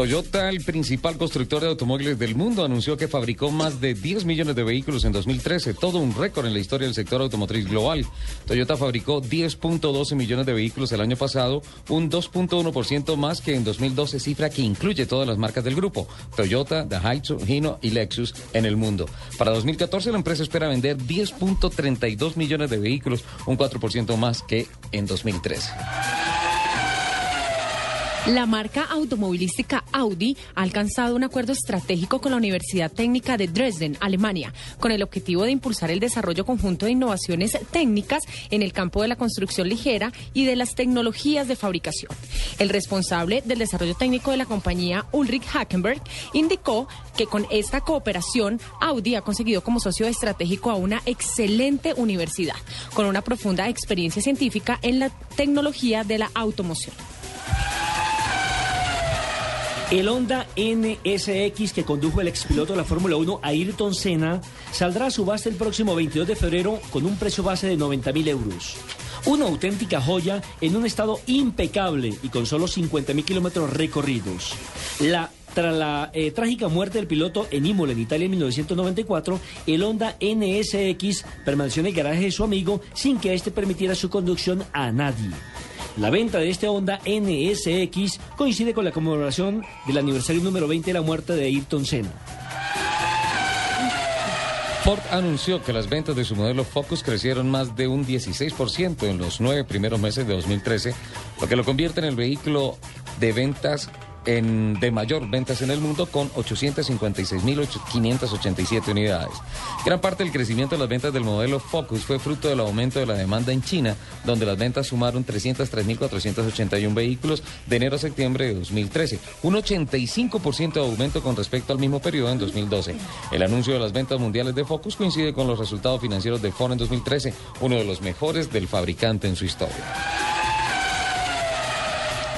Toyota, el principal constructor de automóviles del mundo, anunció que fabricó más de 10 millones de vehículos en 2013, todo un récord en la historia del sector automotriz global. Toyota fabricó 10.12 millones de vehículos el año pasado, un 2.1% más que en 2012, cifra que incluye todas las marcas del grupo, Toyota, Daihatsu, Hino y Lexus en el mundo. Para 2014 la empresa espera vender 10.32 millones de vehículos, un 4% más que en 2013. La marca automovilística Audi ha alcanzado un acuerdo estratégico con la Universidad Técnica de Dresden, Alemania, con el objetivo de impulsar el desarrollo conjunto de innovaciones técnicas en el campo de la construcción ligera y de las tecnologías de fabricación. El responsable del desarrollo técnico de la compañía, Ulrich Hackenberg, indicó que con esta cooperación Audi ha conseguido como socio estratégico a una excelente universidad, con una profunda experiencia científica en la tecnología de la automoción. El Honda NSX que condujo el expiloto de la Fórmula 1 Ayrton Senna saldrá a subasta el próximo 22 de febrero con un precio base de 90 mil euros. Una auténtica joya en un estado impecable y con solo 50 mil kilómetros recorridos. La tras la eh, trágica muerte del piloto en Imola, en Italia, en 1994, el Honda NSX permaneció en el garaje de su amigo sin que éste permitiera su conducción a nadie. La venta de este Honda NSX coincide con la conmemoración del aniversario número 20 de la muerte de Ayrton Senna. Ford anunció que las ventas de su modelo Focus crecieron más de un 16% en los nueve primeros meses de 2013, lo que lo convierte en el vehículo de ventas en, de mayor ventas en el mundo con 856.587 unidades. Gran parte del crecimiento de las ventas del modelo Focus fue fruto del aumento de la demanda en China, donde las ventas sumaron 303.481 vehículos de enero a septiembre de 2013, un 85% de aumento con respecto al mismo periodo en 2012. El anuncio de las ventas mundiales de Focus coincide con los resultados financieros de Ford en 2013, uno de los mejores del fabricante en su historia.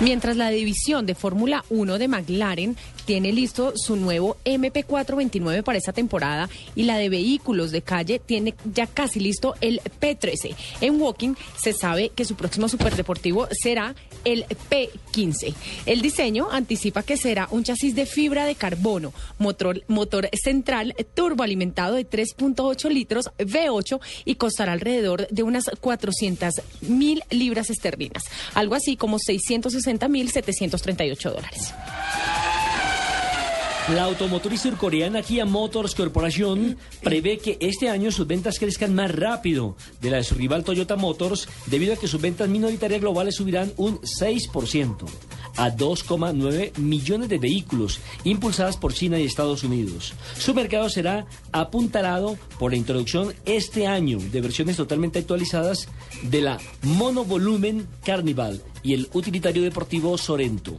Mientras la división de Fórmula 1 de McLaren tiene listo su nuevo MP429 para esta temporada y la de vehículos de calle tiene ya casi listo el P13. En Walking se sabe que su próximo superdeportivo será el P15. El diseño anticipa que será un chasis de fibra de carbono, motor, motor central turboalimentado de 3.8 litros V8 y costará alrededor de unas 400 mil libras esterlinas, algo así como 660 60.738 dólares. La automotriz surcoreana Kia Motors Corporation prevé que este año sus ventas crezcan más rápido de la de su rival Toyota Motors debido a que sus ventas minoritarias globales subirán un 6% a 2,9 millones de vehículos impulsadas por China y Estados Unidos. Su mercado será apuntalado por la introducción este año de versiones totalmente actualizadas de la monovolumen Carnival y el utilitario deportivo Sorento.